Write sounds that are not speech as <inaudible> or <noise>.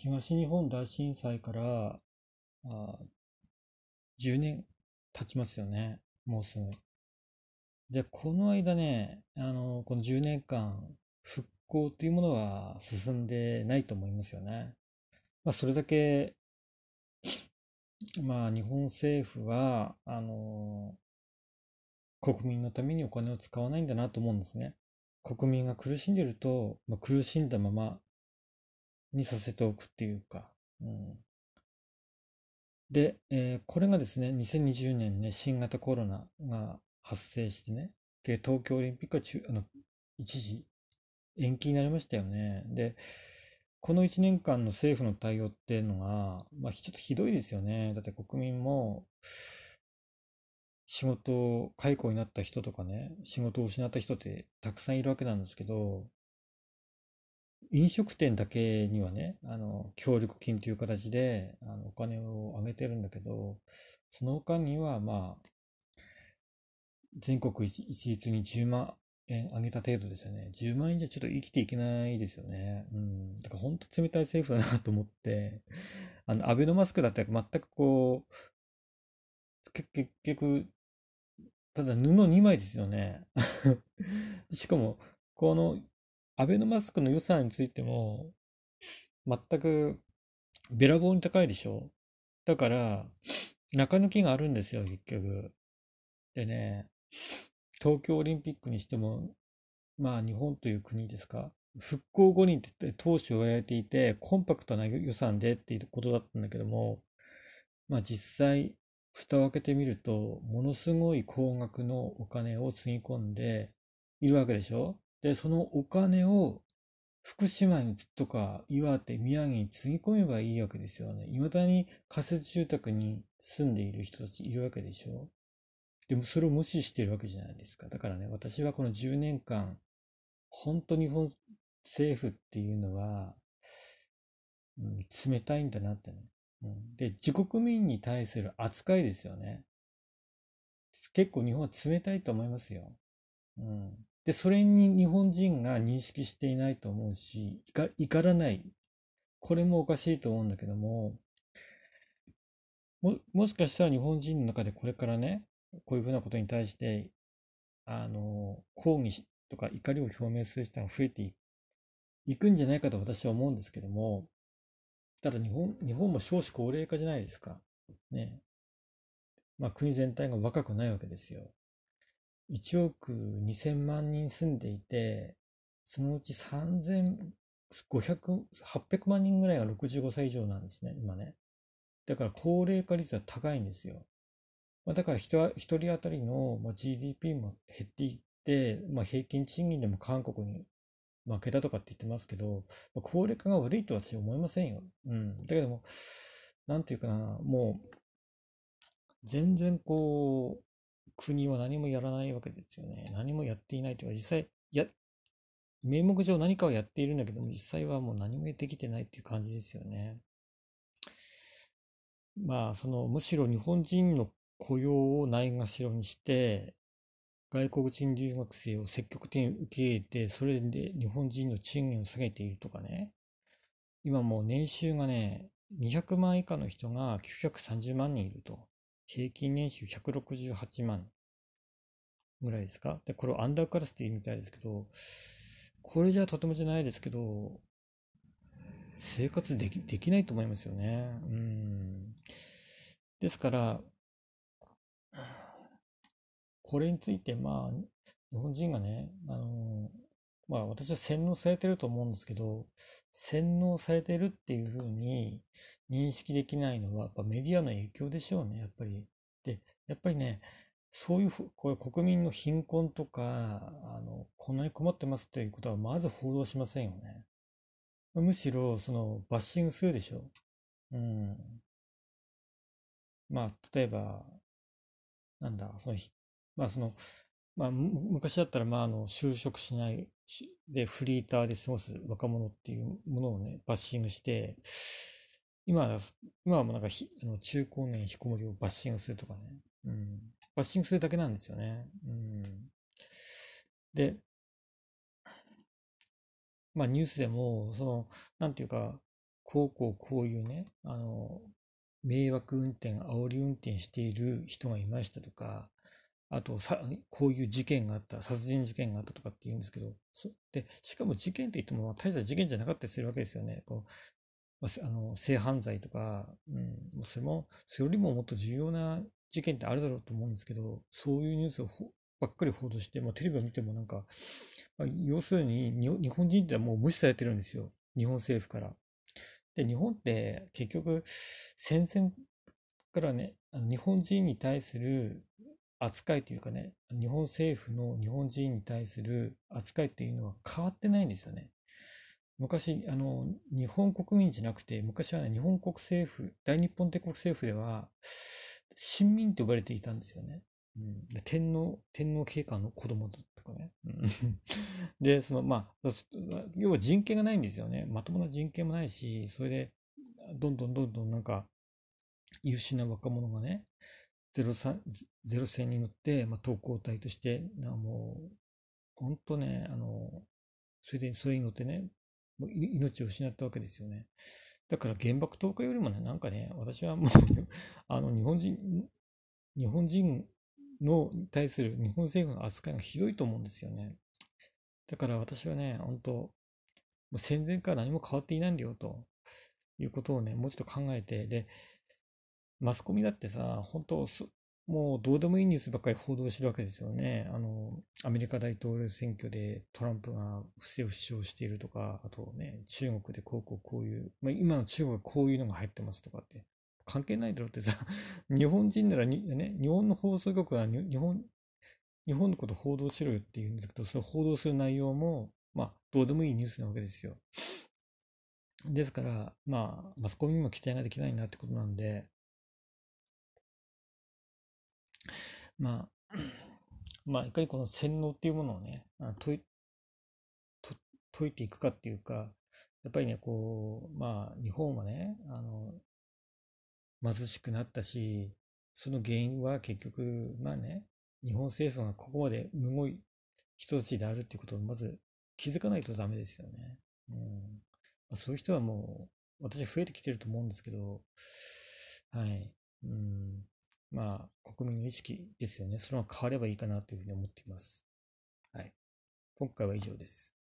東日本大震災からあ10年経ちますよね。もうすぐ。で、この間ね、あの、この10年間、復興というものは進んでないと思いますよね。まあ、それだけ、まあ、日本政府は、あの、国民のためにお金を使わないんだなと思うんですね。国民が苦しんでると、まあ、苦しんだままにさせておくっていうか、うん、で、えー、これがですね、2020年ね、新型コロナが発生してね、で、東京オリンピックは中あの一時延期になりましたよね。で、この1年間の政府の対応っていうのが、まあ、ちょっとひどいですよね。だって国民も、仕事を解雇になった人とかね、仕事を失った人ってたくさんいるわけなんですけど、飲食店だけにはね、あの、協力金という形で、あの、お金をあげてるんだけど、その他には、まあ、全国一律に10万円あげた程度ですよね。10万円じゃちょっと生きていけないですよね。うん。だから本当冷たい政府だなと思って、あの、アベノマスクだって全くこう、結局、ただ布2枚ですよね。<laughs> しかも、このアベノマスクの予算についても、全くべらぼうに高いでしょ。だから、中抜きがあるんですよ、結局。でね、東京オリンピックにしても、まあ日本という国ですか、復興後にって当初言われていて、コンパクトな予算でっていうことだったんだけども、まあ実際、蓋を開けてみると、ものすごい高額のお金をつぎ込んでいるわけでしょで、そのお金を福島にとか岩手、宮城につぎ込めばいいわけですよね。未だに仮設住宅に住んでいる人たちいるわけでしょ。でもそれを無視してるわけじゃないですか。だからね、私はこの10年間、本当日本政府っていうのは、うん、冷たいんだなってね。うん、で、自国民に対する扱いですよね。結構日本は冷たいと思いますよ。で、それに日本人が認識していないと思うし、怒らない。これもおかしいと思うんだけども、も、しかしたら日本人の中でこれからね、こういうふうなことに対して、あの、抗議とか怒りを表明する人が増えていくんじゃないかと私は思うんですけども、ただ日本、日本も少子高齢化じゃないですか。ね。まあ国全体が若くないわけですよ。1億2000万人住んでいて、そのうち3500、800万人ぐらいが65歳以上なんですね、今ね。だから高齢化率は高いんですよ。だから人一人当たりの GDP も減っていって、まあ、平均賃金でも韓国に負けたとかって言ってますけど、まあ、高齢化が悪いと私は思いませんよ。うん。だけども、なんていうかな、もう、全然こう、国は何もやらないわけですよね。何もやっていないというか、実際、や、名目上何かをやっているんだけども、実際はもう何もできてないっていう感じですよね。まあ、その、むしろ日本人の雇用をないがしろにして、外国人留学生を積極的に受け入れて、それで日本人の賃金を下げているとかね。今もう年収がね、200万以下の人が930万人いると。平均年収168万ぐらいですか？で、これをアンダーカラスって言うみたいですけど、これじゃとてもじゃないですけど、生活できできないと思いますよね。うん。ですから、これについて、まあ、日本人がね、あの、まあ私は洗脳されてると思うんですけど、洗脳されてるっていうふうに認識できないのは、やっぱメディアの影響でしょうね、やっぱり。で、やっぱりね、そういうふ、これ国民の貧困とか、あの、こんなに困ってますということはまず報道しませんよね。むしろ、その、バッシングするでしょ。うん。まあ、例えば、なんだ、その、まあ、その、まあ、昔だったら、まあ、あの、就職しないで、フリーターで過ごす若者っていうものをね、バッシングして、今、今はもうなんかひ、あの中高年引きこもりをバッシングするとかね、うん、バッシングするだけなんですよね。うん、で、まあ、ニュースでも、その、なんていうか、こうこうこういうね、あの、迷惑運転、煽り運転している人がいましたとか、あとさ、こういう事件があった、殺人事件があったとかって言うんですけど、で、しかも事件って言っても大した事件じゃなかったりするわけですよね。こうあの性犯罪とか、うん、それも、それよりももっと重要な事件ってあるだろうと思うんですけど、そういうニュースをばっかり報道して、まあ、テレビを見てもなんか、まあ、要するに日本人ってもう無視されてるんですよ。日本政府から。で、日本って結局、戦前からね、日本人に対する扱いというかね、日本政府の日本人に対する扱いっていうのは変わってないんですよね。昔、あの、日本国民じゃなくて、昔はね、日本国政府、大日本帝国政府では、親民と呼ばれていたんですよね。うん、天皇、天皇陛下の子供とかね。<laughs> で、その、まあ、要は人権がないんですよね。まともな人権もないし、それで、どんどんどんどんなんか、優秀な若者がね、ゼロゼロ戦に乗って、まあ、投稿隊として、もう、本当ね、あの、それで、それに乗ってね、命を失ったわけですよね。だから原爆投下よりもね、なんかね、私はもう <laughs> あの、日本人、日本人のに対する日本政府の扱いがひどいと思うんですよね。だから私はね、本当もう戦前から何も変わっていないんだよということをね、もうちょっと考えて、で、マスコミだってさ、本当もうどうでもいいニュースばっかり報道してるわけですよね。あの、アメリカ大統領選挙でトランプが不正を主張しているとか、あとね、中国でこうこうこういう、まあ、今の中国はこういうのが入ってますとかって、関係ないだろうってさ、<laughs> 日本人ならに、ね、日本の放送局は日本、日本のこと報道しろよって言うんですけど、その報道する内容も、まあ、どうでもいいニュースなわけですよ。ですから、まあ、マスコミにも期待ができないなってことなんで、まあ、<clears throat> まあ、いかにこの洗脳っていうものをね、あ解い解いていくかっていうか、やっぱりね、こう、まあ、日本はね、あの、貧しくなったし、その原因は結局、まあね、日本政府がここまでむごい人たちであるっていうことをまず気づかないとダメですよね。うんまあ、そういう人はもう、私増えてきてると思うんですけど、はい。うん、まあ、国民の意識ですよね。それは変わればいいかなというふうに思っています。はい。今回は以上です。